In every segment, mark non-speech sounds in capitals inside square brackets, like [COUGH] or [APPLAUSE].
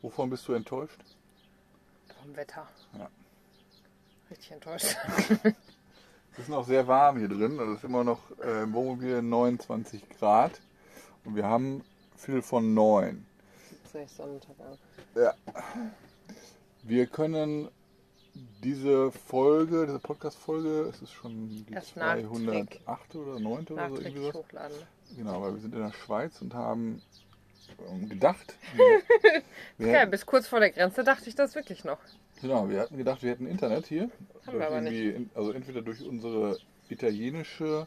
Wovon bist du enttäuscht? Vom Wetter. Ja. Richtig enttäuscht. Es [LAUGHS] ist noch sehr warm hier drin. Also es ist immer noch äh, im Wohnmobil 29 Grad. Und wir haben viel von 9. Sehe ich Sonnentag an. Ja. Wir können diese Folge, diese Podcast-Folge, es ist schon die Erst 208. oder 9. oder so irgendwie was. hochladen. Genau, weil wir sind in der Schweiz und haben ähm, gedacht, wir [LAUGHS] hätten, bis kurz vor der Grenze dachte ich das wirklich noch. genau, wir hatten gedacht, wir hätten Internet hier. Haben wir aber in, also entweder durch unsere italienische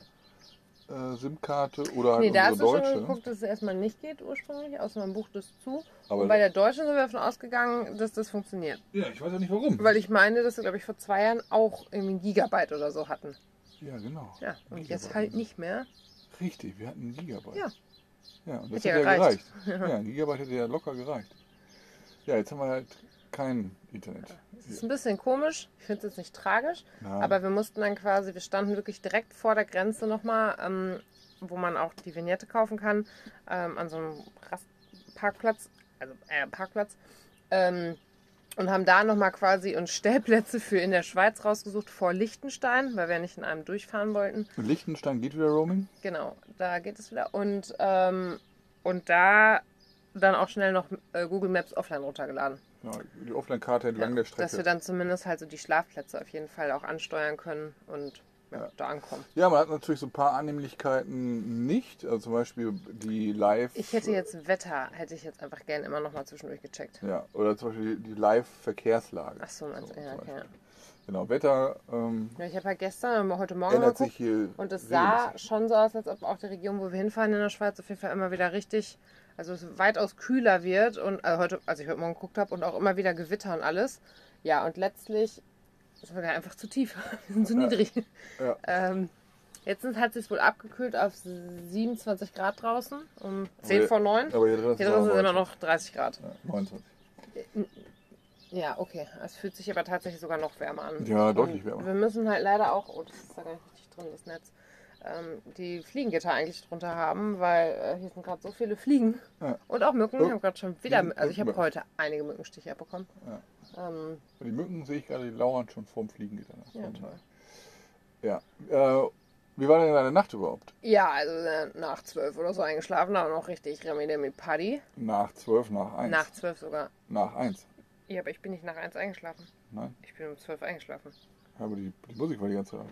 äh, SIM-Karte oder halt Nee, da hast unsere du schon deutsche. geguckt, dass es erstmal nicht geht ursprünglich, außer man bucht es zu. Aber Und bei der deutschen sind wir davon ausgegangen, dass das funktioniert. ja, ich weiß ja nicht warum. Weil ich meine, dass wir, glaube ich, vor zwei Jahren auch irgendwie ein Gigabyte oder so hatten. ja, genau. Ja, und Gigabyte. jetzt halt nicht mehr. Richtig, wir hatten einen Gigabyte. Ja. Ja, und das Hätte hätte ja gereicht. [LAUGHS] Ja, ein Gigabyte hätte ja locker gereicht. Ja, jetzt haben wir halt kein Internet. Das ist ein bisschen komisch. Ich finde es jetzt nicht tragisch. Nein. Aber wir mussten dann quasi, wir standen wirklich direkt vor der Grenze nochmal, ähm, wo man auch die Vignette kaufen kann, ähm, an so einem Rast Parkplatz, also äh, Parkplatz. Ähm, und haben da nochmal quasi uns Stellplätze für in der Schweiz rausgesucht vor Liechtenstein, weil wir nicht in einem durchfahren wollten. In Liechtenstein geht wieder Roaming. Genau, da geht es wieder. Und, ähm, und da dann auch schnell noch äh, Google Maps offline runtergeladen. Ja, die Offline-Karte entlang Ja, der dass wir Strecke. dann zumindest halt so die Schlafplätze auf jeden Fall auch ansteuern können und ja, Ja. da ankommen. Ja, man hat natürlich so ein paar Annehmlichkeiten nicht. Also zum Beispiel die Live. Ich hätte jetzt Wetter, hätte ich jetzt einfach gerne immer noch mal zwischendurch gecheckt. Ja, oder zum Beispiel die Live-Verkehrslage. Ach so, meinst So, ja, okay. Genau, Wetter ähm, Ja, ich habe halt gestern, aber heute Morgen ändert geguckt und es sah schon so aus, als ob auch die Region, wo wir hinfahren in der Schweiz, auf jeden Fall immer wieder richtig, also es weitaus kühler wird und also heute, als ich heute Morgen geguckt habe und auch immer wieder Gewitter und alles. Ja, und letztlich ist es einfach zu tief. [LAUGHS] Wir sind zu Ja. niedrig. Ja. Ähm, jetzt hat es sich wohl abgekühlt auf 27 Grad draußen, um 10 hier- vor 9. Aber hier drin ist Hier drin sind immer 19. noch 30 Grad. Ja, 29. Ja, okay. Es fühlt sich aber tatsächlich sogar noch wärmer an. Ja, deutlich Und wärmer. Wir müssen halt leider auch, oh, das ist da gar nicht richtig drin, das Netz, ähm, die Fliegengitter eigentlich drunter haben, weil äh, hier sind gerade so viele Fliegen Ja. und auch Mücken. Oh. Ich habe gerade schon wieder, also ich habe heute einige Mückenstiche abbekommen. Ähm, Die Mücken sehe ich gerade, die lauern schon vorm Fliegengitter. ja, toll. ja. Äh, wie war denn deine Nacht überhaupt? Ja, also äh, nach zwölf oder so eingeschlafen, aber noch richtig Remi Paddy. Nach 12, nach 1. Nach zwölf sogar. Nach 1. Ja, aber ich bin nicht nach eins eingeschlafen. Nein, Ich bin um zwölf eingeschlafen. aber die, die Musik war die ganze Zeit.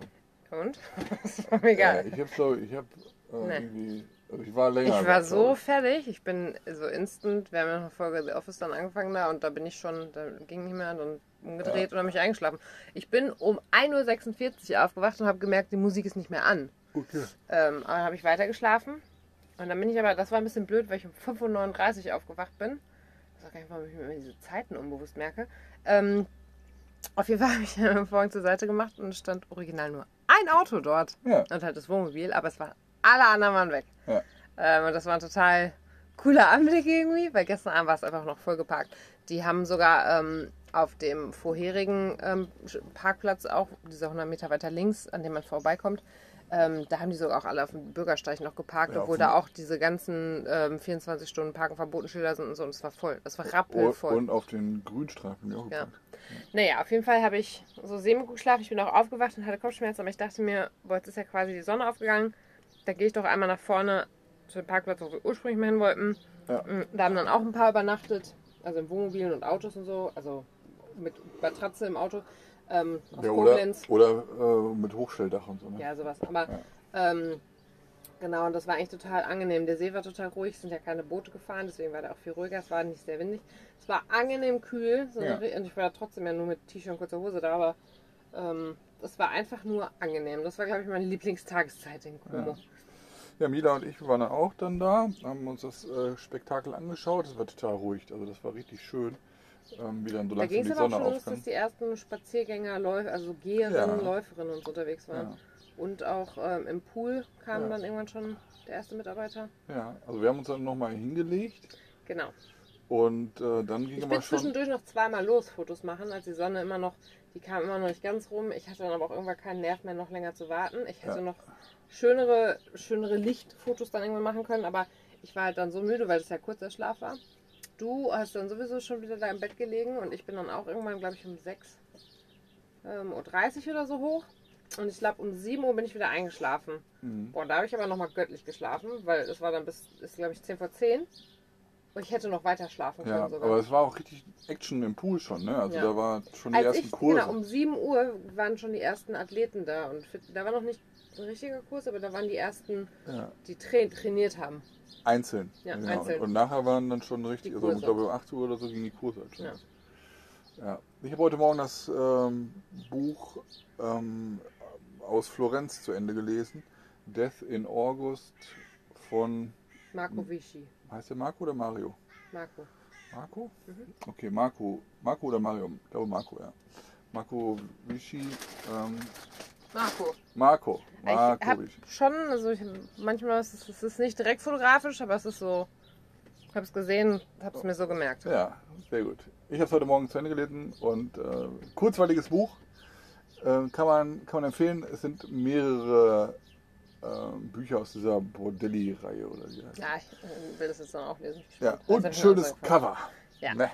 Und? das war mir egal. Äh, ich habe glaube ich, habe äh, Nee. irgendwie, ich war länger. Ich war so fertig. Ich bin so instant. Wir haben ja noch eine Folge The Office dann angefangen da und da bin ich schon, da ging nicht mehr, dann umgedreht und habe mich eingeschlafen. Ich bin um 1.46 Uhr aufgewacht und habe gemerkt, die Musik ist nicht mehr an. Okay. Ähm, aber dann habe ich weiter geschlafen. Und dann bin ich aber, das war ein bisschen blöd, weil ich um 5.39 Uhr aufgewacht bin. Ich weiß auch gar nicht, warum ich mir immer diese Zeiten unbewusst merke. Ähm, auf jeden Fall [LAUGHS] habe ich den Vorhang zur Seite gemacht und es stand original nur ein Auto dort. Ja. Und halt das Wohnmobil, aber es waren alle anderen waren weg. Ja. Ähm, und das war ein total cooler Anblick irgendwie, weil gestern Abend war es einfach noch voll geparkt. Die haben sogar ähm, auf dem vorherigen ähm, Parkplatz, auch dieser 100 Meter weiter links, an dem man vorbeikommt, ähm, da haben die sogar auch alle auf dem Bürgersteig noch geparkt, Ja, obwohl da auch diese ganzen ähm, 24 Stunden Parken verboten Schilder sind und so. Und es war voll. Es war rappelvoll. Und auf den Grünstreifen ich auch Ja. geparkt. Naja, auf jeden Fall habe ich so semi-gut geschlafen. Ich bin auch aufgewacht und hatte Kopfschmerzen, aber ich dachte mir, boah, jetzt ist ja quasi die Sonne aufgegangen. Da gehe ich doch einmal nach vorne zu dem Parkplatz, wo wir ursprünglich mal hin wollten. Ja. Mm, Da haben dann auch ein paar übernachtet, also in Wohnmobilen und Autos und so, also mit Matratze im Auto. Ähm, aus Ja, oder oder äh, mit Hochstelldach und so. Ne? Ja, sowas. Aber ähm, genau, und das war eigentlich total angenehm. Der See war total ruhig, es sind ja keine Boote gefahren, deswegen war der auch viel ruhiger. Es war nicht sehr windig. Es war angenehm kühl. So Ja. und ich war da trotzdem ja nur mit T-Shirt und kurzer Hose da, aber ähm, es war einfach nur angenehm. Das war, glaube ich, meine Lieblingstageszeit in Como. Ja, Mila und ich waren dann auch dann da, haben uns das äh, Spektakel angeschaut. Das war total ruhig. Also das war richtig schön. Ähm, wie dann so Da ging es aber auch schon los, dass die ersten Spaziergänger, Läuf also Geherinnen, Ja. Läuferinnen und so unterwegs waren. Ja. Und auch ähm, im Pool kam Ja. dann irgendwann schon der erste Mitarbeiter. Ja, also wir haben uns dann nochmal hingelegt Genau. und äh, dann ging Ich bin schon. zwischendurch noch zweimal los Fotos machen, als die Sonne immer noch, die kam immer noch nicht ganz rum. Ich hatte dann aber auch irgendwann keinen Nerv mehr, noch länger zu warten. Ich hätte Ja. noch schönere, schönere Lichtfotos dann irgendwann machen können, aber ich war halt dann so müde, weil es ja kurzer Schlaf war. Du hast dann sowieso schon wieder da im Bett gelegen und ich bin dann auch irgendwann, glaube ich, um 6 ähm, Uhr 30 oder so hoch. Und ich glaube, um 7 Uhr bin ich wieder eingeschlafen. Mhm. Boah, da habe ich aber nochmal göttlich geschlafen, weil es war dann bis, ist glaube ich 10 vor 10. Ich hätte noch weiter schlafen können Ja, sogar. aber es war auch richtig Action im Pool schon, ne? Also Ja. da war schon die Als ersten ich, Kurse. genau, um 7 Uhr waren schon die ersten Athleten da. Und fit- da war noch nicht ein richtiger Kurs, aber da waren die ersten, ja, die tra trainiert haben. einzeln. Ja, genau. einzeln. Und nachher waren dann schon richtig, also ich glaube um 8 Uhr oder so ging die Kurse halt schon. Ja. Ich habe heute Morgen das ähm, Buch ähm, aus Florenz zu Ende gelesen. Death in August von, Marco Vichy. Heißt der Marco oder Mario? Marco. Marco? Mhm. Okay, Marco. Marco oder Mario? Ich glaube Marco, ja. Marco Vichy. Ähm, Marco. Marco. Ich Marco habe Vichy. schon, also ich, manchmal ist es, es ist nicht direkt fotografisch, aber es ist so, ich habe es gesehen, habe es mir so gemerkt. Ja, sehr gut. Ich habe es heute Morgen zu Ende gelesen und äh, kurzweiliges Buch. Äh, kann, man, kann man empfehlen. Es sind mehrere Bücher aus dieser Bordelli-Reihe oder wie heißt Ja, ich äh, will das jetzt dann auch lesen. Ja, und ein schönes Cover. Ja. Ne.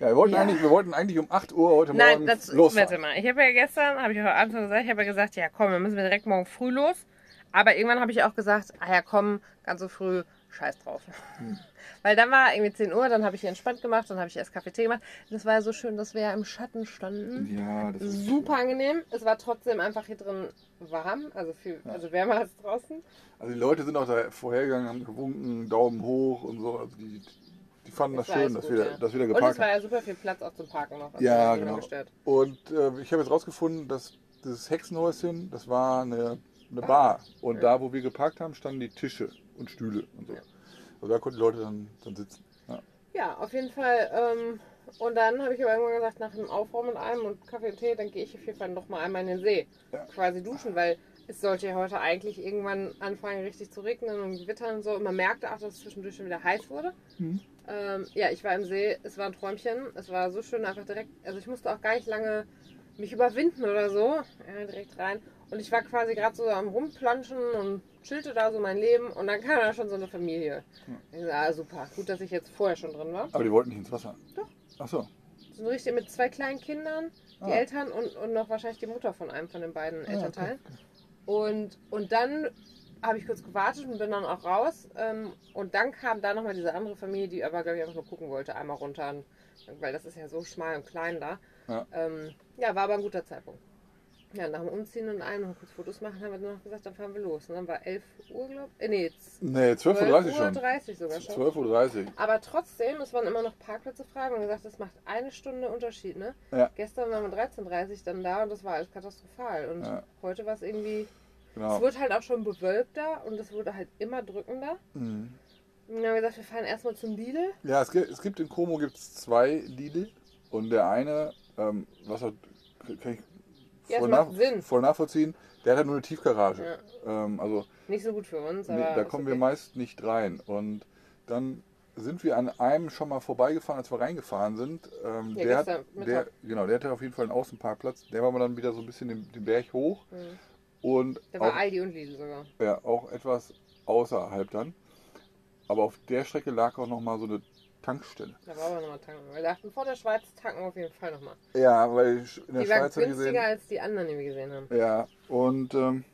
Ja, wir wollten, Ja. Eigentlich, wir wollten eigentlich um 8 Uhr heute Nein, Morgen das, losfahren. warte mal. Ich habe ja gestern, habe ich heute Abend schon gesagt, ich habe ja gesagt, ja komm, dann müssen wir direkt morgen früh los. Aber irgendwann habe ich auch gesagt, ah ja komm, ganz so früh, scheiß drauf. Hm. [LAUGHS] Weil dann war irgendwie 10 Uhr, dann habe ich hier entspannt gemacht, dann habe ich erst Kaffee Tee gemacht. Das war ja so schön, dass wir ja im Schatten standen. Ja, das ist Super angenehm. Es war trotzdem einfach hier drin warm, also viel, also wärmer als draußen. Also die Leute sind auch da vorhergegangen, haben gewunken, Daumen hoch und so. Also die, die fanden das war schön, dass gut, wir, ja. dass wir da Und geparkt es war haben. ja super viel Platz auch zum Parken noch. Also Ja, genau. Und äh, ich habe jetzt rausgefunden, dass das Hexenhäuschen, das war eine, eine Bar. Und da, wo wir geparkt haben, standen die Tische und Stühle und so. Also da konnten die Leute dann, dann sitzen. Ja. Ja, auf jeden Fall. Ähm, und dann habe ich aber irgendwann gesagt, nach dem Aufräumen und allem und Kaffee und Tee, dann gehe ich auf jeden Fall noch mal einmal in den See. Ja. Quasi duschen, weil es sollte ja heute eigentlich irgendwann anfangen, richtig zu regnen und gewittern und so. Und man merkte auch, dass es zwischendurch schon wieder heiß wurde. Mhm. Ähm, ja, ich war im See, es war ein Träumchen. Es war so schön, einfach direkt. Also ich musste auch gar nicht lange mich überwinden oder so. Ja, direkt rein. Und ich war quasi gerade so am Rumplanschen und chillte da so mein Leben. Und dann kam da schon so eine Familie. Ich so, ah, super. Gut, dass ich jetzt vorher schon drin war. Aber die wollten nicht ins Wasser. Doch. Ach so. So richtig mit zwei kleinen Kindern, die Ah. Eltern und, und noch wahrscheinlich die Mutter von einem von den beiden Ah, Elternteilen. okay, Und, und dann habe ich kurz gewartet und bin dann auch raus. Ähm, und dann kam da nochmal diese andere Familie, die aber, glaube ich, einfach nur gucken wollte, einmal runter. Weil das ist ja so schmal und klein da. Ja. Ähm, ja, war aber ein guter Zeitpunkt. Ja, nach dem Umziehen und allem noch kurz Fotos machen, haben wir dann noch gesagt, dann fahren wir los. Und dann war 11 Uhr, glaube ich. Äh, nee, Nee, 12.30 Uhr 12 schon. 30 sogar schon. 12.30 Uhr. Aber trotzdem, es waren immer noch Parkplätze frei. Wir haben gesagt, das macht eine Stunde Unterschied. Ne? Ja. Gestern waren wir 13.30 Uhr dann da und das war alles katastrophal. Und Ja. heute war es irgendwie. Genau. Es wurde halt auch schon bewölkter und es wurde halt immer drückender. Mhm. Und dann haben wir gesagt, wir fahren erstmal zum Lidl. Ja, es gibt, es gibt in Como gibt's zwei Lidl und der eine, ähm, was hat, kann ich Ja, voll, Sinn. voll nachvollziehen, der hat halt nur eine Tiefgarage. Ähm, also Nicht so gut für uns, aber. nee, da kommen okay. wir meist nicht rein. Und dann sind wir an einem schon mal vorbeigefahren, als wir reingefahren sind. Ähm, Ja, der, hat, der, genau, der hatte auf jeden Fall einen Außenparkplatz. Der war mal dann wieder so ein bisschen den, den Berg hoch Mhm. und Da war auch, Aldi und Lidl sogar. ja, auch etwas außerhalb dann. Aber auf der Strecke lag auch noch mal so eine Tankstelle. Da war aber nochmal tanken. Wir dachten, vor der Schweiz tanken wir auf jeden Fall nochmal. Ja, weil in der Die Schweiz ich günstiger gesehen. als die anderen, die wir gesehen haben. Ja, und ähm,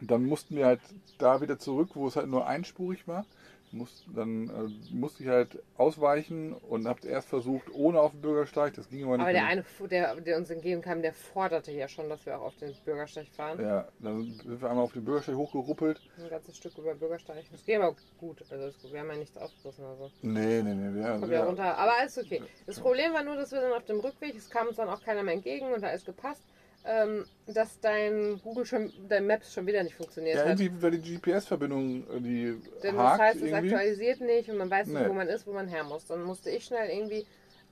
dann mussten wir halt da wieder zurück, wo es halt nur einspurig war. Muss, dann äh, musste ich halt ausweichen und habe erst versucht, ohne auf den Bürgersteig. Das ging aber nicht. Aber der eine, der, der uns entgegenkam, der forderte ja schon, dass wir auch auf den Bürgersteig fahren. Ja, dann sind wir einmal auf den Bürgersteig hochgeruppelt. Ein ganzes Stück über Bürgersteig. Das ging aber gut. Also gut. wir haben ja nichts aufgerissen. Also. Nee, nee, nee. Wir, ja runter. Aber alles okay. Das Problem war nur, dass wir dann auf dem Rückweg, es kam uns dann auch keiner mehr entgegen und da ist gepasst, ähm, dass dein Google schon, dein Maps schon wieder nicht funktioniert ja, hat. irgendwie, weil die GPS-Verbindung, äh, die Denn das hakt heißt, es irgendwie. aktualisiert nicht und man weiß nicht, Nee. wo man ist, wo man her muss. Dann musste ich schnell irgendwie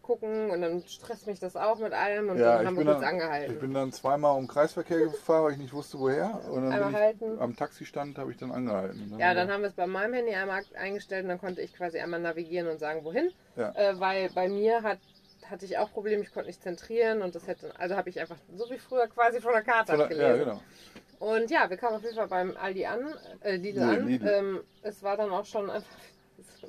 gucken und dann stresst mich das auch mit allem und Ja, dann haben wir kurz dann, angehalten. ich bin dann zweimal um Kreisverkehr gefahren, weil ich nicht wusste, woher. Und dann Einmal bin ich halten. am Taxistand habe ich dann angehalten. Ja, dann haben wir es bei meinem Handy einmal eingestellt und dann konnte ich quasi einmal navigieren und sagen, wohin. Ja. Äh, weil bei mir hat, hatte ich auch Probleme, ich konnte nicht zentrieren und das hätte, also habe ich einfach so wie früher quasi von der Karte Von der- abgelesen. ja, genau. Und ja, wir kamen auf jeden Fall beim Aldi an, äh, Lidl Nee, an. Lidl. Ähm, es war dann auch schon einfach [LAUGHS] so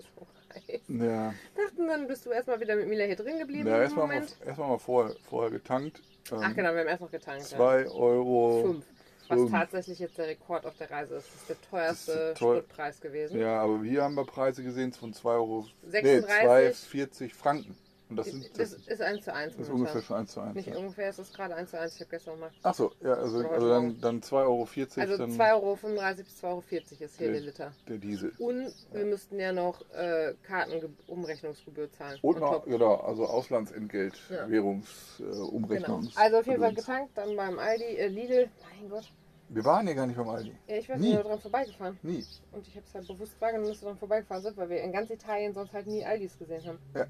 heiß. Ja, Dachten dann, bist du erstmal wieder mit Mila hier drin geblieben ja erstmal mal, Moment. erst mal, mal vorher, vorher getankt. Ähm, Ach genau, wir haben erst noch getankt. 2 Euro. Ja. Fünf. Was tatsächlich jetzt der Rekord auf der Reise ist. Das ist der teuerste ist teuer. Spritpreis gewesen. Ja, aber hier haben wir Preise gesehen von 2 Euro. 36. Nee, 2,40 Franken. Und das, sind, das das, das ist 1 zu 1 ist momentan. ungefähr schon 1 zu 1. Nicht Ja. ungefähr, es ist gerade 1 zu 1. Ich habe gestern mal. Achso, ja, also, also dann, dann 2,40 Euro. Also dann 2,35 Euro bis 2,40 Euro ist hier Der- der Liter. der Diesel. Und wir müssten ja noch äh, Kartenumrechnungsgebühr zahlen. Und noch, genau, also Auslandsentgelt, Ja. Währungsumrechnung. Äh, Genau. Also auf jeden Fall getankt, dann beim Aldi, äh, Lidl. Mein Gott. Wir waren ja gar nicht beim Aldi. Ja, ich nicht, wir dran vorbeigefahren. Nie. Und ich habe es halt bewusst wahrgenommen, dass wir dran vorbeigefahren sind, weil wir in ganz Italien sonst halt nie Aldis gesehen haben. Ja.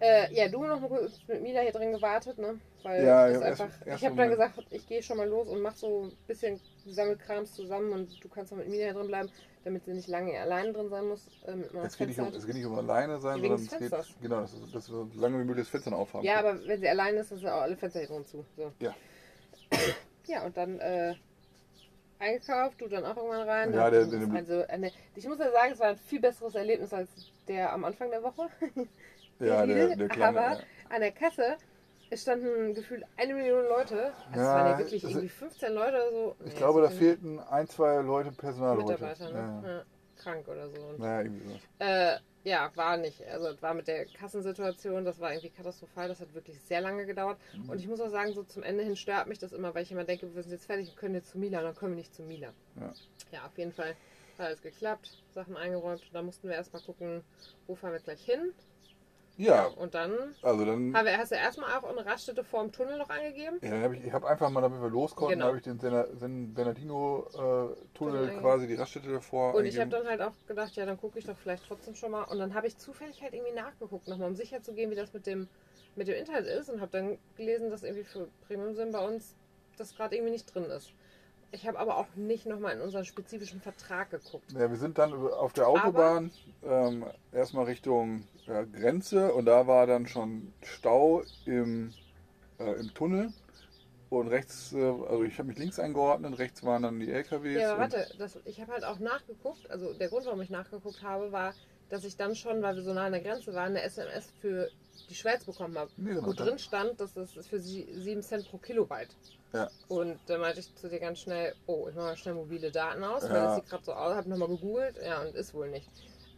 Äh, ja, du noch mal kurz mit Mila hier drin gewartet, ne? Weil Ja, ich hab erst- einfach. erst ich habe dann gesagt, ich gehe schon mal los und mach so ein bisschen Sammelkrams zusammen und du kannst noch mit Mila hier drin bleiben, damit sie nicht lange alleine drin sein muss. Äh, meiner Es geht, nicht um, es geht nicht um alleine sein, sondern es geht, genau, dass, dass wir so lange wie möglich das Fenster aufhaben. Ja, aber wenn sie alleine ist, dann sind auch alle Fenster hier drin zu. So. Ja. Ja, und dann äh, eingekauft, du dann auch irgendwann rein. Ja, der- der- also, eine, ich muss ja sagen, es war ein viel besseres Erlebnis als der am Anfang der Woche. [LAUGHS] ja, der, Lidl, der kleine. aber ja. an der Kasse es standen gefühlt eine Million Leute. Also es Ja, waren ja wirklich irgendwie 15 Leute oder so. Ich Nee, glaube, da so fehlten ein, zwei Leute Personal heute. Mitarbeiter, ne? Ja. Ja, krank oder so. Und, Naja, irgendwie sowas. äh, ja, war nicht. Also es war mit der Kassensituation, das war irgendwie katastrophal. Das hat wirklich sehr lange gedauert. Mhm. Und ich muss auch sagen, so zum Ende hin stört mich das immer, weil ich immer denke, wir sind jetzt fertig und können jetzt zu Mila und dann können wir nicht zu Mila. Ja. Ja, auf jeden Fall hat alles geklappt, Sachen eingeräumt. Da mussten wir erstmal gucken, wo fahren wir gleich hin. Ja, Und dann also dann. haben wir, hast du erstmal auch eine Raststätte vor dem Tunnel noch angegeben. Ja, dann hab ich, ich habe einfach mal, damit wir los konnten, Genau. habe ich den Sen- Bernardino-Tunnel Tunnel quasi, die Raststätte davor. Und ich habe eingegeben. dann halt auch gedacht, ja, dann gucke ich doch vielleicht trotzdem schon mal. Und dann habe ich zufällig halt irgendwie nachgeguckt, nochmal, um sicher zu gehen, wie das mit dem, mit dem Internet ist. Und habe dann gelesen, dass irgendwie für Premium-Sim bei uns das gerade irgendwie nicht drin ist. Ich habe aber auch nicht nochmal in unseren spezifischen Vertrag geguckt. Ja, wir sind dann auf der Autobahn ähm, erstmal Richtung ja, Grenze und da war dann schon Stau im, äh, im Tunnel. Und rechts, äh, also ich habe mich links eingeordnet, rechts waren dann die LKWs. Ja, warte, das, ich habe halt auch nachgeguckt. Also der Grund, warum ich nachgeguckt habe, war, dass ich dann schon, weil wir so nah an der Grenze waren, eine SMS für die Schweiz bekommen habe. Nee, genau, wo drin stand, dass das ist für sie 7 Cent pro Kilobyte. Ja. Und dann meinte ich zu dir ganz schnell, oh, ich mache mal schnell mobile Daten aus, weil Ja. das sieht gerade so aus, habe nochmal gegoogelt, ja, und ist wohl nicht.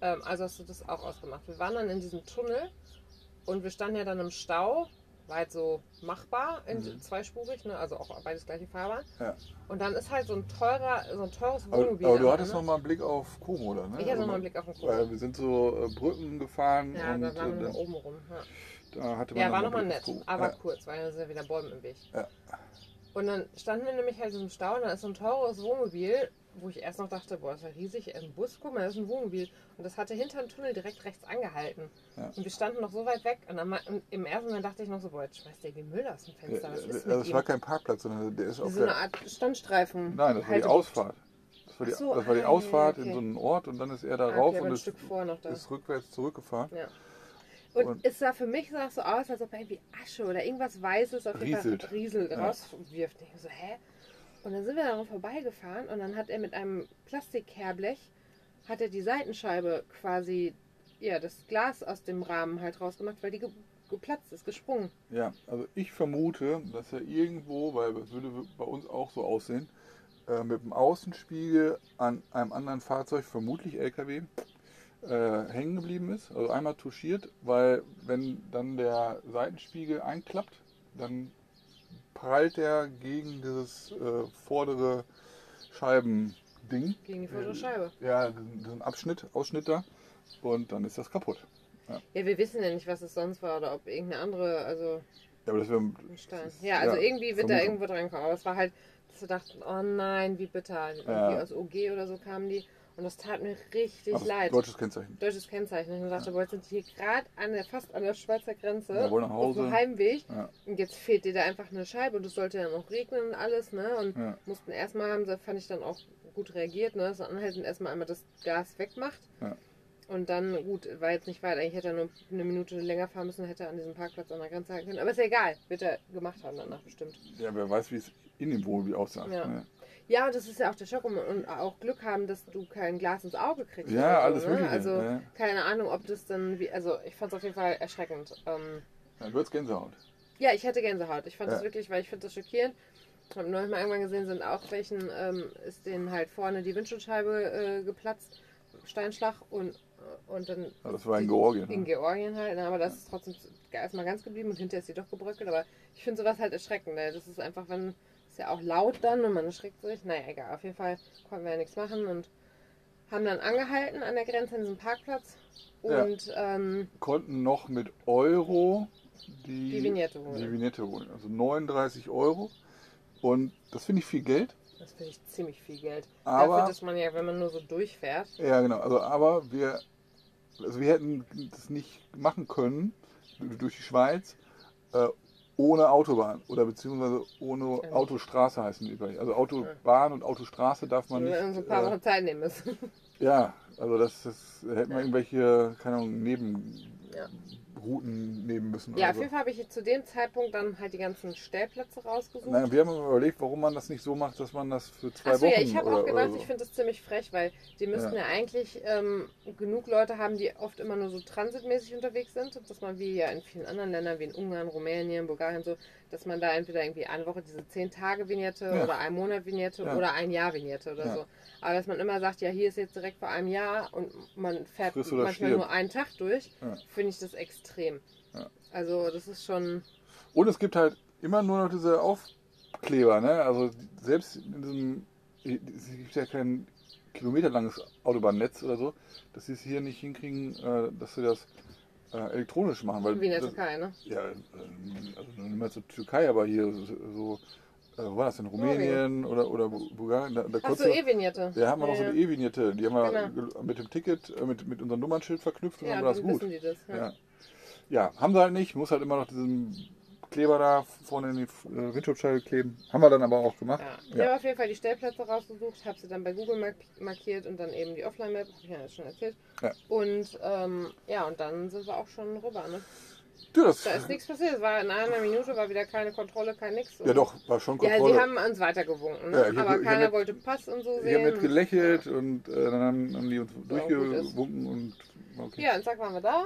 Ähm, also hast du das auch ausgemacht. Wir waren dann in diesem Tunnel und wir standen ja dann im Stau, war halt so machbar, in Mhm. zweispurig, ne? also auch beides gleiche Fahrbahn. Ja. Und dann ist halt so ein teurer, so ein teures Aber, Wohnmobil. aber du am hattest Ende. nochmal einen Blick auf Como, oder? Ne? Ich hatte nochmal einen Blick auf den Kurs. Weil wir sind so äh, Brücken gefahren Ja, und da waren äh, wir oben rum. Ja. da hatte man Ja, war nochmal nett, Como. aber ja. kurz, weil da sind ja wieder Bäume im Weg. Ja. Und dann standen wir nämlich halt in einem Stau und da ist so ein teures Wohnmobil, wo ich erst noch dachte, boah, das ist ja riesig, ein Bus, guck mal, das ist ein Wohnmobil. Und das hatte hinter dem Tunnel direkt rechts angehalten. Ja. Und wir standen noch so weit weg und, dann, im ersten Moment dachte ich noch so, boah, jetzt schmeißt der die Müll aus dem Fenster. Was ist also mit es war ihm? kein Parkplatz, sondern der ist auf So eine. Art Standstreifen. Nein, das war die. Ausfahrt. Das war die, so, das war die ah, Ausfahrt okay. in so einen Ort und dann ist er da Ah, rauf okay, aber und ist, ist rückwärts zurückgefahren. Ja. Und, Und- es sah für mich sah so aus, als ob er irgendwie Asche oder irgendwas Weißes auf jeden Rieselt. Fall Riesel rauswirft. Ich so, hä? Und dann sind wir daran vorbeigefahren und dann hat er mit einem Plastikkehrblech hat er die Seitenscheibe quasi, ja, das Glas aus dem Rahmen halt rausgemacht, weil die ge geplatzt ist, gesprungen. Ja, also ich vermute, dass er irgendwo, weil das würde bei uns auch so aussehen, äh, mit dem Außenspiegel an einem anderen Fahrzeug, vermutlich LKW, äh, hängen geblieben ist. Also einmal touchiert, weil wenn dann der Seitenspiegel einklappt, dann prallt er gegen dieses äh, vordere Scheibending. Gegen die vordere Scheibe. Ja, diesen Abschnitt, Ausschnitt da. Und dann ist das kaputt. Ja, wir wissen ja nicht, was es sonst war oder ob irgendeine andere, also Ja, aber das wäre Ja, also ja, irgendwie wird da irgendwo dran kommen. Aber es war halt, dass wir dachten, oh nein, wie bitter. Irgendwie Ja. aus OG oder so kamen die. Und das tat mir richtig aber leid. deutsches Kennzeichen. Deutsches Kennzeichen. Und ich dachte, boah, jetzt sind hier gerade an der, fast an der Schweizer Grenze. Ja, wollen nach Auf dem Hause. Heimweg. Ja. Und jetzt fehlt dir da einfach eine Scheibe und es sollte ja noch regnen und alles, ne? Und Ja. mussten erstmal haben sie, fand ich dann auch gut reagiert, ne? So anhalten, erstmal einmal das Gas wegmacht. Ja. Und dann, gut, war jetzt nicht weit. Eigentlich hätte er nur eine Minute länger fahren müssen, hätte er an diesem Parkplatz an der Grenze halten können. Aber ist ja egal, wird er gemacht haben danach bestimmt. Ja, wer weiß, wie es in dem Wohnmobil aussah. Ja. Ne? Ja, das ist ja auch der Schock und, und auch Glück haben, dass du kein Glas ins Auge kriegst. Ja, oder alles so, ne? Mögliche, Also ja. keine Ahnung, ob das dann wie. Also ich fand es auf jeden Fall erschreckend. Ähm, Dann wird's Gänsehaut. ja, ich hatte Gänsehaut. Ich fand Ja. das wirklich, weil ich finde das schockierend. Ich habe neulich mal irgendwann gesehen, sind auch welchen, ähm, ist denen halt vorne die Windschutzscheibe äh, geplatzt, Steinschlag und, äh, und dann. Ja, das war in die- Georgien. In ne? Georgien halt, ne, aber das ist trotzdem erstmal ganz geblieben und hinterher ist sie doch gebröckelt. Aber ich finde sowas halt erschreckend. Ne? Das ist einfach, wenn. Ist ja auch laut dann und man erschreckt sich. Naja, egal. Auf jeden Fall konnten wir ja nichts machen und haben dann angehalten an der Grenze an diesem Parkplatz Ja. und ähm, Konnten noch mit Euro die, die Vignette die holen. Vignette holen. Also 39 Euro. Und das finde ich viel Geld. Das finde ich ziemlich viel Geld. Aber- Dafür, dass man ja, wenn man nur so durchfährt, Ja, genau. Also, aber wir, also wir hätten das nicht machen können durch die Schweiz äh, ohne Autobahn oder beziehungsweise ohne Ja. Autostraße heißen die. übrigens. Also Autobahn und Autostraße darf man nicht. uns ein paar äh, Wochen Zeit nehmen müssen. ja, also das, das hätten wir irgendwelche, keine Ahnung, Ja. Nebenrouten nehmen müssen. Ja, auf jeden Fall habe ich zu dem Zeitpunkt dann halt die ganzen Stellplätze rausgesucht. Naja, wir haben überlegt, warum man das nicht so macht, dass man das für zwei Achso, Wochen ja, ich habe auch gedacht, so. ich finde das ziemlich frech, weil die müssten ja, Ja. eigentlich ähm, genug Leute haben, die oft immer nur so transitmäßig unterwegs sind, dass man wie ja in vielen anderen Ländern, wie in Ungarn, Rumänien, Bulgarien so, dass man da entweder irgendwie eine Woche diese 10-Tage-Vignette Ja. oder ein Monat-Vignette Ja. oder ein Jahr-Vignette oder Ja. so. Aber dass man immer sagt, ja, hier ist jetzt direkt vor einem Jahr und man fährt manchmal stirb. nur einen Tag durch, finde ich das extrem. Also das ist schon, Und es gibt halt immer nur noch diese Aufkleber, ne? Also selbst in diesem, es gibt ja kein kilometerlanges Autobahnnetz oder so, dass sie es hier nicht hinkriegen, äh, dass sie das äh, elektronisch machen. Weil wie in der das, Türkei, ne? Ja, äh, also nicht mal zur Türkei, aber hier so, äh, wo war das denn? Rumänien oder, oder Bu- Bulgarien? Da, da Ach so, E-Vignette. da haben wir noch so Ja, eine E-Vignette, die haben wir Genau. ge- mit dem Ticket, äh, mit, mit unserem Nummernschild verknüpft und Ja, dann war das gut. das. Ja. Ja. ja, haben sie halt nicht. Muss halt immer noch diesen Kleber da vorne in die äh, Windschutzscheibe kleben. Haben wir dann aber auch gemacht. Ja. Ich Ja. habe auf jeden Fall die Stellplätze rausgesucht, habe sie dann bei Google mark markiert und dann eben die Offline-Map, habe ich ja schon erzählt. Ja. Und ähm, ja, und dann sind wir auch schon rüber. Ne? Du, das, Da ist nichts passiert. Es war in einer Minute war wieder keine Kontrolle, kein nix. ja doch, war schon Ja, Kontrolle. sie haben uns weitergewunken, ne? Ja, aber hab keiner mit- wollte Pass und so sehen. habe mit und- gelächelt und äh, dann haben, haben die uns durchgewunken und okay. Ja, und zack waren wir da.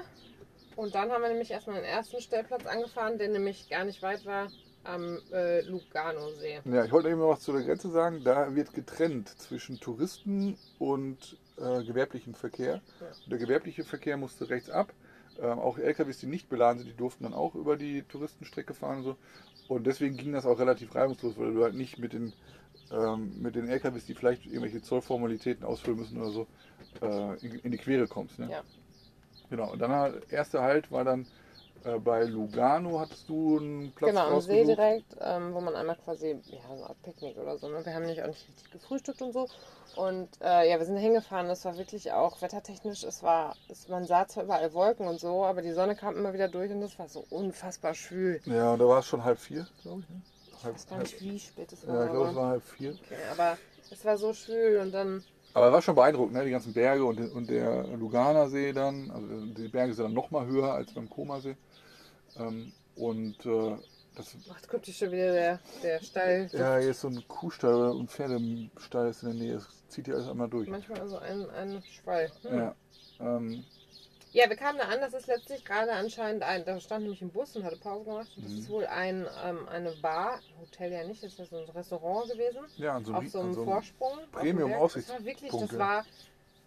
Und dann haben wir nämlich erstmal den ersten Stellplatz angefahren, der nämlich gar nicht weit war, am äh, Lugano-See. Ja, ich wollte eben noch was zu der Grenze sagen. Da wird getrennt zwischen Touristen und äh, gewerblichen Verkehr. Ja. Der gewerbliche Verkehr musste rechts ab. Ähm, auch LKWs, die nicht beladen sind, die durften dann auch über die Touristenstrecke fahren und so. Und deswegen ging das auch relativ reibungslos, weil du halt nicht mit den, ähm, mit den LKWs, die vielleicht irgendwelche Zollformalitäten ausfüllen müssen oder so, äh, in, in die Quere kommst. Ne? Ja. Genau. Und dann halt, erste Halt war dann äh, bei Lugano, hattest du einen Platz Genau, am See direkt, ähm, wo man einmal quasi, ja, so Art Picknick oder so. Ne? Wir haben nicht auch nicht richtig gefrühstückt und so. Und äh, ja, wir sind hingefahren. Das war wirklich auch wettertechnisch. Es war, es, man sah zwar überall Wolken und so, aber die Sonne kam immer wieder durch und das war so unfassbar schwül. Ja, und da war es schon halb vier, glaube ich. Ne? Ich weiß gar nicht, wie spät es war. Ja, ich glaube, es war halb vier. okay, aber es war so schwül und dann, Aber war schon beeindruckend, ne? die ganzen Berge und, und der Luganer See dann. Also die Berge sind dann noch mal höher als beim Koma-See. Ähm, und äh, das, ach, da kommt hier schon wieder der, der Stall. ja, hier ist so ein Kuhstall und Pferdestall ist in der Nähe. Es zieht hier alles einmal durch. Manchmal also ein, ein Schwall. Hm. Ja. Ähm, Ja, wir kamen da an, das ist letztlich gerade anscheinend ein, da stand nämlich ein Bus und hatte Pause gemacht. Das Mhm. ist wohl ein, ähm, eine Bar, Hotel ja nicht, das ist so ein Restaurant gewesen, ja, so auf so einem so Vorsprung. Premium Berg. Das war wirklich, Aussichtspunkt, das war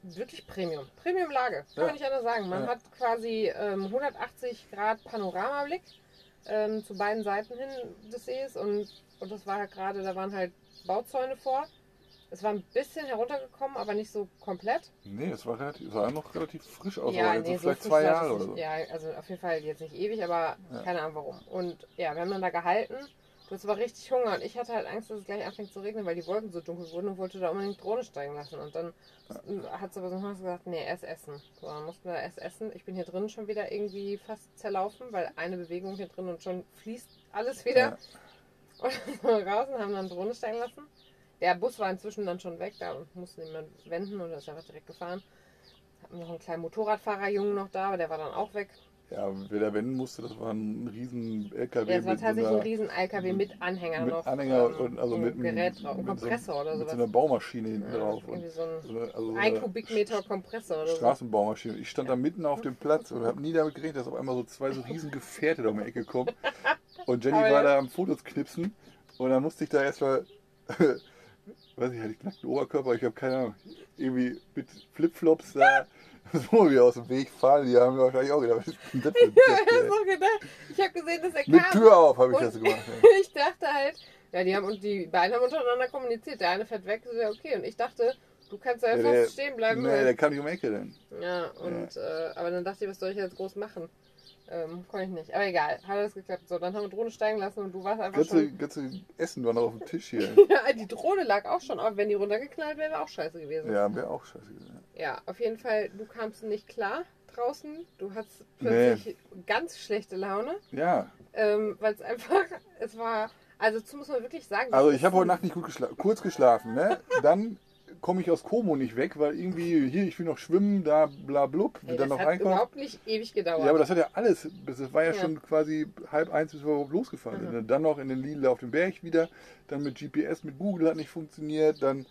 wirklich Premium. Premium-Lage, kann Ja. man nicht anders sagen. Man Ja. hat quasi ähm, 180 Grad Panoramablick ähm, zu beiden Seiten hin des Sees und, und das war halt gerade, da waren halt Bauzäune vor. Es war ein bisschen heruntergekommen, aber nicht so komplett. Nee, es war relativ, es sah noch relativ frisch aus, ja, aber nee, so vielleicht zwei war Jahre oder so. Ja, also auf jeden Fall jetzt nicht ewig, aber Ja. keine Ahnung warum. Und ja, wir haben dann da gehalten. Du hattest aber richtig Hunger und ich hatte halt Angst, dass es gleich anfängt zu regnen, weil die Wolken so dunkel wurden und wollte da unbedingt Drohne steigen lassen. Und dann hat sie aber so noch gesagt, nee, erst essen. So, dann mussten wir erst essen. Ich bin hier drin schon wieder irgendwie fast zerlaufen, weil eine Bewegung hier drin und schon fließt alles wieder. Ja. [LAUGHS] Und dann sind wir raus und haben dann Drohne steigen lassen. Der Bus war inzwischen dann schon weg, da musste niemand wenden und ist einfach direkt gefahren. Hatten noch einen kleinen Motorradfahrerjungen noch da, aber der war dann auch weg. Ja, wer da wenden musste, das war ein riesen LKW. Ja, es war so tatsächlich ein einer- riesen LKW mit Anhänger mit noch. Anhänger ähm, und also mit einem Gerät drauf, ein mit so- Kompressor oder Mit so sowas. einer Baumaschine hinten Ja, drauf. Irgendwie so ein so eine, also so ein Kubikmeter Kompressor oder so. Straßenbaumaschine. Ich stand da mitten auf dem Platz und habe nie damit gerechnet, dass auf einmal so zwei so riesen Gefährte da um die Ecke kommen. [LAUGHS] Und Jenny war ja. da am Fotos knipsen und dann musste ich da erstmal, [LAUGHS] weiß ich, hatte ich nackten Oberkörper, ich habe keine Ahnung, irgendwie mit Flipflops da [LAUGHS] das Wohnmobil aus dem Weg fahren. Die haben wahrscheinlich auch gedacht, was ist denn das für ein [LAUGHS] ey? so gedacht, ich habe gesehen, dass er Mit kam. Tür auf habe ich das gemacht. [LAUGHS] ich dachte halt, ja, die haben und die beiden haben untereinander kommuniziert. Der eine fährt weg, so, ja, okay. Und ich dachte, du kannst da Ja, einfach stehen bleiben. Nee, der kam nicht um Ecke denn. Ja, und Äh, aber dann dachte ich, was soll ich jetzt groß machen? Ähm, konnte ich nicht. Aber egal, hat alles geklappt. So, dann haben wir Drohne steigen lassen und du warst einfach Ganze, schon. ganze Essen war noch auf dem Tisch hier. [LAUGHS] Ja, die Drohne lag auch schon auf. Wenn die runtergeknallt wäre, wäre auch scheiße gewesen. Ja, wäre auch scheiße gewesen. Ja, auf jeden Fall, du kamst nicht klar draußen. Du hattest plötzlich ganz schlechte Laune, Ja, ähm, weil es einfach, es war, also dazu muss man wirklich sagen. also ich habe heute Nacht nicht gut geschlafen, kurz geschlafen, ne? Dann komme ich aus Como nicht weg, weil irgendwie hier, ich will noch schwimmen, da bla blub, Ey, dann das noch hat reinkommen. überhaupt nicht ewig gedauert. Ja, aber das hat ja alles, es war ja, Ja. schon quasi halb eins, bis wir überhaupt losgefahren sind. ne? Dann noch in den Lidl auf dem Berg wieder, dann mit GPS, mit Google hat nicht funktioniert, dann,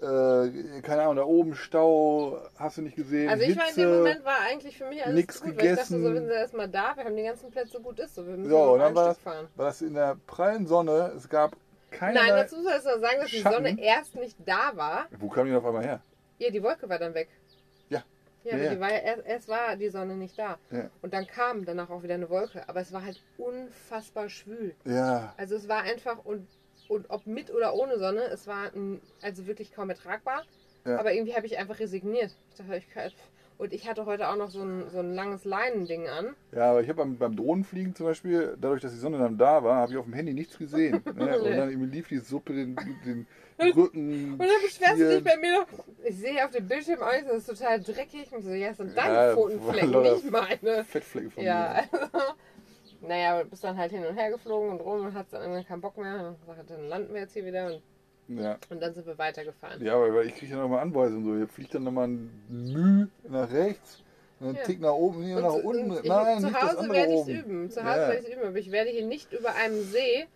äh, keine Ahnung, da oben Stau, hast du nicht gesehen, also ich war in Hitze. dem Moment war eigentlich für mich alles nix gut, weil ich dachte so, gegessen. wir sind erstmal da, wir haben die ganzen Plätze gut ist, so wir müssen So, noch und dann ein war Stück das, fahren. war das in der prallen Sonne, es gab keine. Nein, dazu soll es noch sagen, dass die Schatten. Sonne erst nicht da war. Wo kam die auf einmal her? Ja, die Wolke war dann weg. Ja. Ja, Ja, ja. Die war ja erst, erst war die Sonne nicht da. Und dann kam danach auch wieder eine Wolke. Aber es war halt unfassbar schwül. Ja, Also es war einfach, und, und ob mit oder ohne Sonne, es war ein, also wirklich kaum ertragbar. Aber irgendwie habe ich einfach resigniert. Ich dachte, ich kann, und ich hatte heute auch noch so ein, so ein langes Leinending an. Ja, aber ich habe beim, beim Drohnenfliegen zum Beispiel, dadurch, dass die Sonne dann da war, habe ich auf dem Handy nichts gesehen. [LAUGHS] Ne? Und dann lief die Suppe den, den Rücken. [LAUGHS] Und dann beschwerst du dich bei mir noch. Ich sehe auf dem Bildschirm aus, das ist total dreckig. Und so, ja, das sind deine Ja, Pfotenflecken, [LAUGHS] nicht meine. Fettflecke von Ja, mir. also, naja, bist dann halt hin und her geflogen und rum und hat dann irgendwann keinen Bock mehr. Und dann landen wir jetzt hier wieder und, Ja. und dann sind wir weitergefahren. ja, aber weil ich kriege ja nochmal Anweisungen. So. Hier fliegt dann nochmal ein Müh nach rechts, und einen Ja. Tick nach oben, hier nach unten. und Nein, zu Hause werde ich es üben. Zu Ja. Hause werde ich es üben, aber ich werde hier nicht über einem See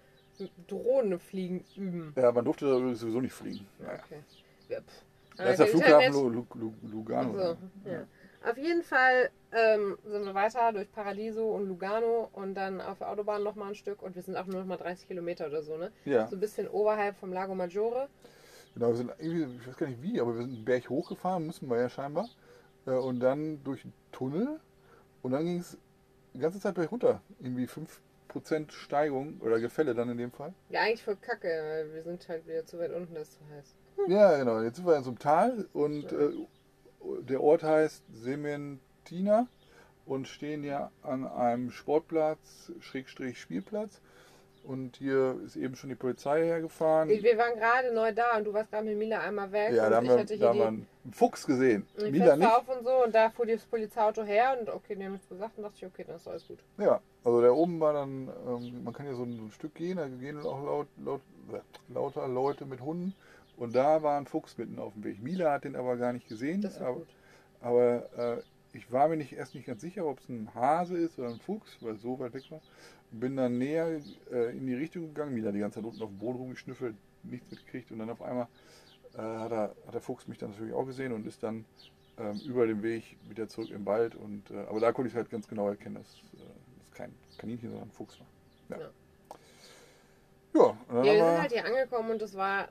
Drohne fliegen üben. Ja, man durfte sowieso nicht fliegen. Naja. Okay. Ja. Das ist der Flughafen Lugano. So, ja. Auf jeden Fall ähm, sind wir weiter durch Paradiso und Lugano und dann auf der Autobahn noch mal ein Stück und wir sind auch nur noch mal 30 Kilometer oder so, ne? Ja, So ein bisschen oberhalb vom Lago Maggiore. genau. Wir sind irgendwie, ich weiß gar nicht wie, aber wir sind einen Berg hochgefahren, müssen wir ja scheinbar. Äh, Und dann durch einen Tunnel. Und dann ging es die ganze Zeit berg runter. Irgendwie 5% Steigung oder Gefälle dann in dem Fall. Ja, eigentlich voll kacke, weil wir sind halt wieder zu weit unten, das ist zu heiß. Ja, genau. Jetzt sind wir in so einem Tal und äh, der Ort heißt Sementina und stehen ja an einem Sportplatz, Schrägstrich Spielplatz. Und hier ist eben schon die Polizei hergefahren. Wir waren gerade neu da und du warst gerade mit Mila einmal weg ja, und da haben ich wir, da haben wir einen Fuchs gesehen. Mila nicht. auf und so und da fuhr das Polizeiauto her und okay, die haben nichts gesagt und dachte ich, okay, dann ist alles gut. Ja, also da oben war dann, ähm, man kann ja so ein, so ein Stück gehen, da gehen auch laut, laut, lauter Leute mit Hunden. Und da war ein Fuchs mitten auf dem Weg. Mila hat den aber gar nicht gesehen. Aber, aber äh, ich war mir nicht, erst nicht ganz sicher, ob es ein Hase ist oder ein Fuchs, weil es so weit weg war. Bin dann näher äh, in die Richtung gegangen. Mila die ganze Zeit unten auf dem Boden rumgeschnüffelt, nichts mitgekriegt. Und dann auf einmal äh, hat, er, hat der Fuchs mich dann natürlich auch gesehen und ist dann ähm, über den Weg wieder zurück im Wald. Und, äh, aber da konnte ich halt ganz genau erkennen, dass äh, das kein Kaninchen, sondern ein Fuchs war. Ja. Ja. Ja, wir sind halt hier angekommen und das war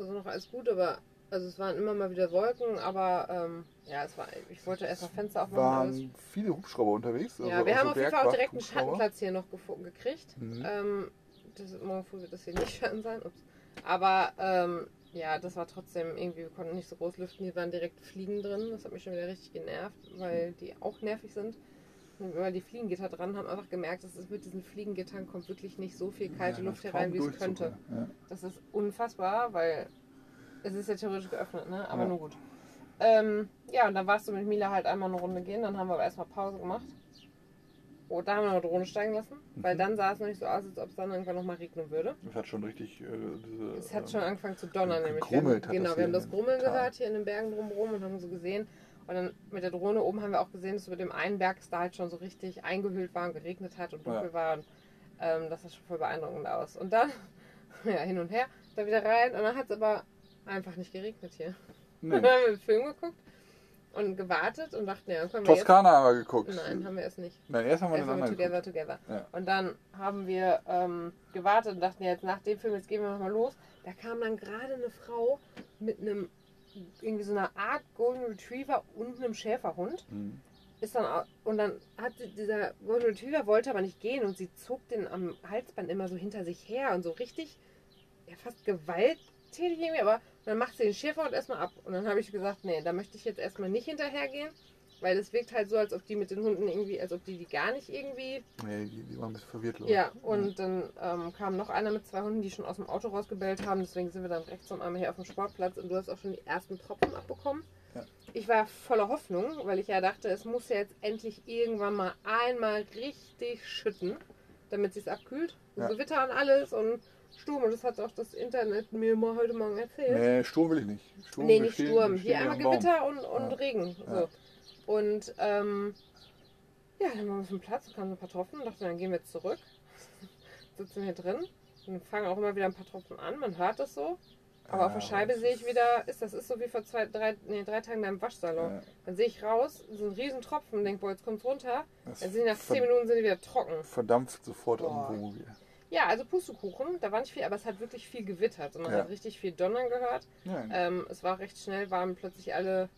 also noch alles gut, aber also es waren immer mal wieder Wolken, aber ähm, ja, es war, ich wollte erst noch Fenster aufmachen. alles. waren viele Hubschrauber unterwegs. Ja, also wir haben auf jeden Fall auch direkt einen. Schattenplatz hier noch gekriegt. Mhm. Ähm, das morgen früh wird das hier nicht [LAUGHS] Schatten sein. Ups. Aber ähm, ja, das war trotzdem irgendwie, wir konnten nicht so groß lüften. Hier waren direkt Fliegen drin. Das hat mich schon wieder richtig genervt, weil die auch nervig sind. Weil die Fliegengitter dran haben einfach gemerkt, dass es mit diesen Fliegengittern kommt wirklich nicht so viel kalte Ja, Luft herein, wie es könnte. Ja. Das ist unfassbar, weil es ist ja theoretisch geöffnet, ne? Aber Ja. nur gut. Ähm, ja, und dann warst du mit Mila halt einmal eine Runde gehen, dann haben wir aber erstmal Pause gemacht. Oh, da haben wir noch Drohne steigen lassen, weil Mhm. dann sah es noch nicht so aus, als ob es dann irgendwann nochmal regnen würde. Es hat schon richtig äh, diese. Es hat ähm, schon angefangen zu donnern, nämlich. Wir haben, genau, wir haben das Grummeln Tal. gehört hier in den Bergen drumherum und haben so gesehen. Und dann mit der Drohne oben haben wir auch gesehen, dass über dem einen Berg es da halt schon so richtig eingehüllt war und geregnet hat und dunkel Ja. war. Und ähm, das sah schon voll beeindruckend aus. Und dann, [LAUGHS] ja, hin und her, da wieder rein. Und dann hat es aber einfach nicht geregnet hier. Nee. [LAUGHS] Dann haben wir einen Film geguckt und gewartet und dachten, ja, können wir Toskana haben wir geguckt. jetzt... Nein, haben wir erst nicht. Nein, erst haben wir Erst den haben wir anderen Together, geguckt. Together. Ja. Und dann haben wir ähm, gewartet und dachten, ja, jetzt nach dem Film, jetzt gehen wir nochmal los. Da kam dann gerade eine Frau mit einem, irgendwie so einer Art Golden Retriever und einem Schäferhund. Mhm. Ist dann und dann hat dieser Golden Retriever wollte aber nicht gehen und sie zog den am Halsband immer so hinter sich her und so richtig, ja fast gewalttätig irgendwie, aber dann macht sie den Schäferhund erstmal ab. Und dann habe ich gesagt, nee, da möchte ich jetzt erstmal nicht hinterhergehen, weil es wirkt halt so, als ob die mit den Hunden irgendwie, als ob die die gar nicht irgendwie Nee, die, die waren ein bisschen verwirrt, glaube ich. ja, und dann ähm, kam noch einer mit zwei Hunden, die schon aus dem Auto rausgebellt haben. Deswegen sind wir dann rechts und einmal hier auf dem Sportplatz und du hast auch schon die ersten Tropfen abbekommen. Ja. Ich war voller Hoffnung, weil ich ja dachte, es muss ja jetzt endlich irgendwann mal einmal richtig schütten, damit es abkühlt. Und Ja. Gewitter und alles und Sturm. Und das hat auch das Internet mir mal heute Morgen erzählt. Nee, Sturm will ich nicht. Sturm, Nee, nicht Sturm. Hier einmal. Gewitter und, und Ja. Regen. So. Und ähm, ja, dann waren wir auf dem Platz, kamen so ein paar Tropfen, dachten, dann gehen wir jetzt zurück. [LAUGHS] Sitzen hier drin und fangen auch immer wieder ein paar Tropfen an. Man hört das so. Aber auf der Scheibe sehe ich wieder, ist das ist so wie vor zwei, drei, nee, drei Tagen beim Waschsalon. Ja, Dann sehe ich raus, so ein riesen Tropfen und denke, boah, jetzt kommt's runter. das Dann sind nach zehn Minuten sind die wieder trocken. verdampft sofort Boah. am Wohnmobil. Ja, also Pustekuchen, da war nicht viel, aber es hat wirklich viel gewittert und man Ja. hat richtig viel Donnern gehört. Ja, Ähm, es war recht schnell, waren plötzlich alle,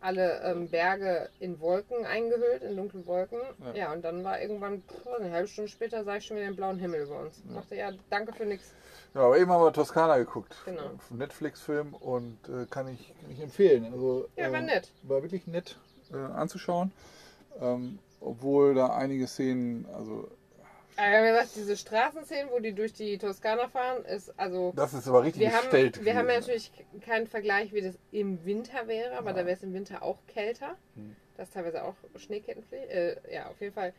alle ähm, Berge in Wolken eingehüllt, in dunklen Wolken. Ja. Ja, und dann war irgendwann, pff, eine halbe Stunde später, sah ich schon wieder den blauen Himmel über uns. Ich Ja. dachte, ja, danke für nichts. ja, aber eben haben wir Toskana geguckt. Genau. Netflix-Film und äh, kann, ich, kann ich empfehlen. Also, Ja, war äh, nett. War wirklich nett äh, anzuschauen. Ähm, obwohl da einige Szenen, also Aber haben gesagt, diese Straßenszenen, wo die durch die Toskana fahren, ist also. das ist aber richtig Wir haben, gestellt. wir haben ja natürlich keinen Vergleich, wie das im Winter wäre, aber Ja. da wäre es im Winter auch kälter. Hm. Das ist teilweise auch Schneekettenpflicht. Äh, ja, auf jeden Fall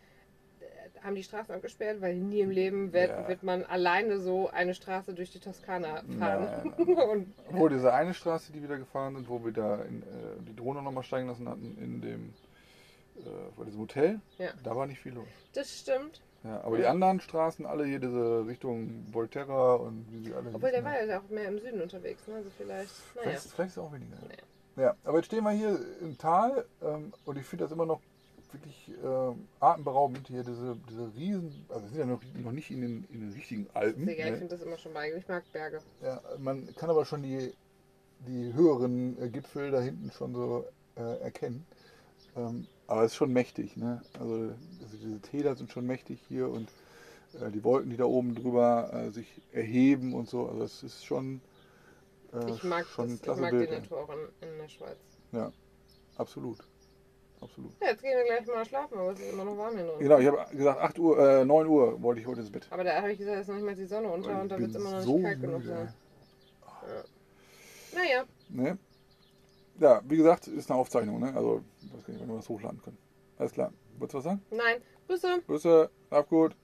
äh, haben die Straßen abgesperrt, weil nie im Leben wird, Ja. wird man alleine so eine Straße durch die Toskana fahren. Nein, [LAUGHS] Obwohl diese eine Straße, die wir da gefahren sind, wo wir da in, äh, die Drohne nochmal steigen lassen hatten, in dem äh, vor diesem Hotel, Ja. da war nicht viel los. das stimmt. Ja, aber die anderen Straßen, alle hier diese Richtung Volterra und wie sie alle Obwohl der hießen, war ja auch mehr im Süden unterwegs, ne? Also vielleicht. Naja. Vielleicht, vielleicht ist es auch weniger. Nee. Ja, aber jetzt stehen wir hier im Tal ähm, und ich finde das immer noch wirklich ähm, atemberaubend hier, diese, diese riesen, also wir sind ja noch, noch nicht in den, in den richtigen Alpen. Ist egal, ich ne? finde das immer schon bei. Ich mag Berge. ja, man kann aber schon die, die höheren äh, Gipfel da hinten schon so äh, erkennen. Ähm, aber es ist schon mächtig. Ne? Also, also diese Täler sind schon mächtig hier und äh, die Wolken, die da oben drüber äh, sich erheben und so. Also es ist schon, äh, Ich mag, schon das, ich mag Bild. die? Natur auch in, in der Schweiz. Ja, absolut. Absolut. Ja, jetzt gehen wir gleich mal schlafen, aber es ist immer noch warm hier drin. Genau, ich habe gesagt, 8 Uhr, äh, 9 Uhr wollte ich heute ins Bett. Aber da habe ich gesagt, es ist noch nicht mal die Sonne unter und da wird es immer noch so nicht kalt genug sein. Naja, Ne? Ja, wie gesagt, ist eine Aufzeichnung, ne? Also, ich weiß gar nicht, wann wir das hochladen können. Alles klar. Wolltest du was sagen? Nein. Grüße. Grüße. Auf gut.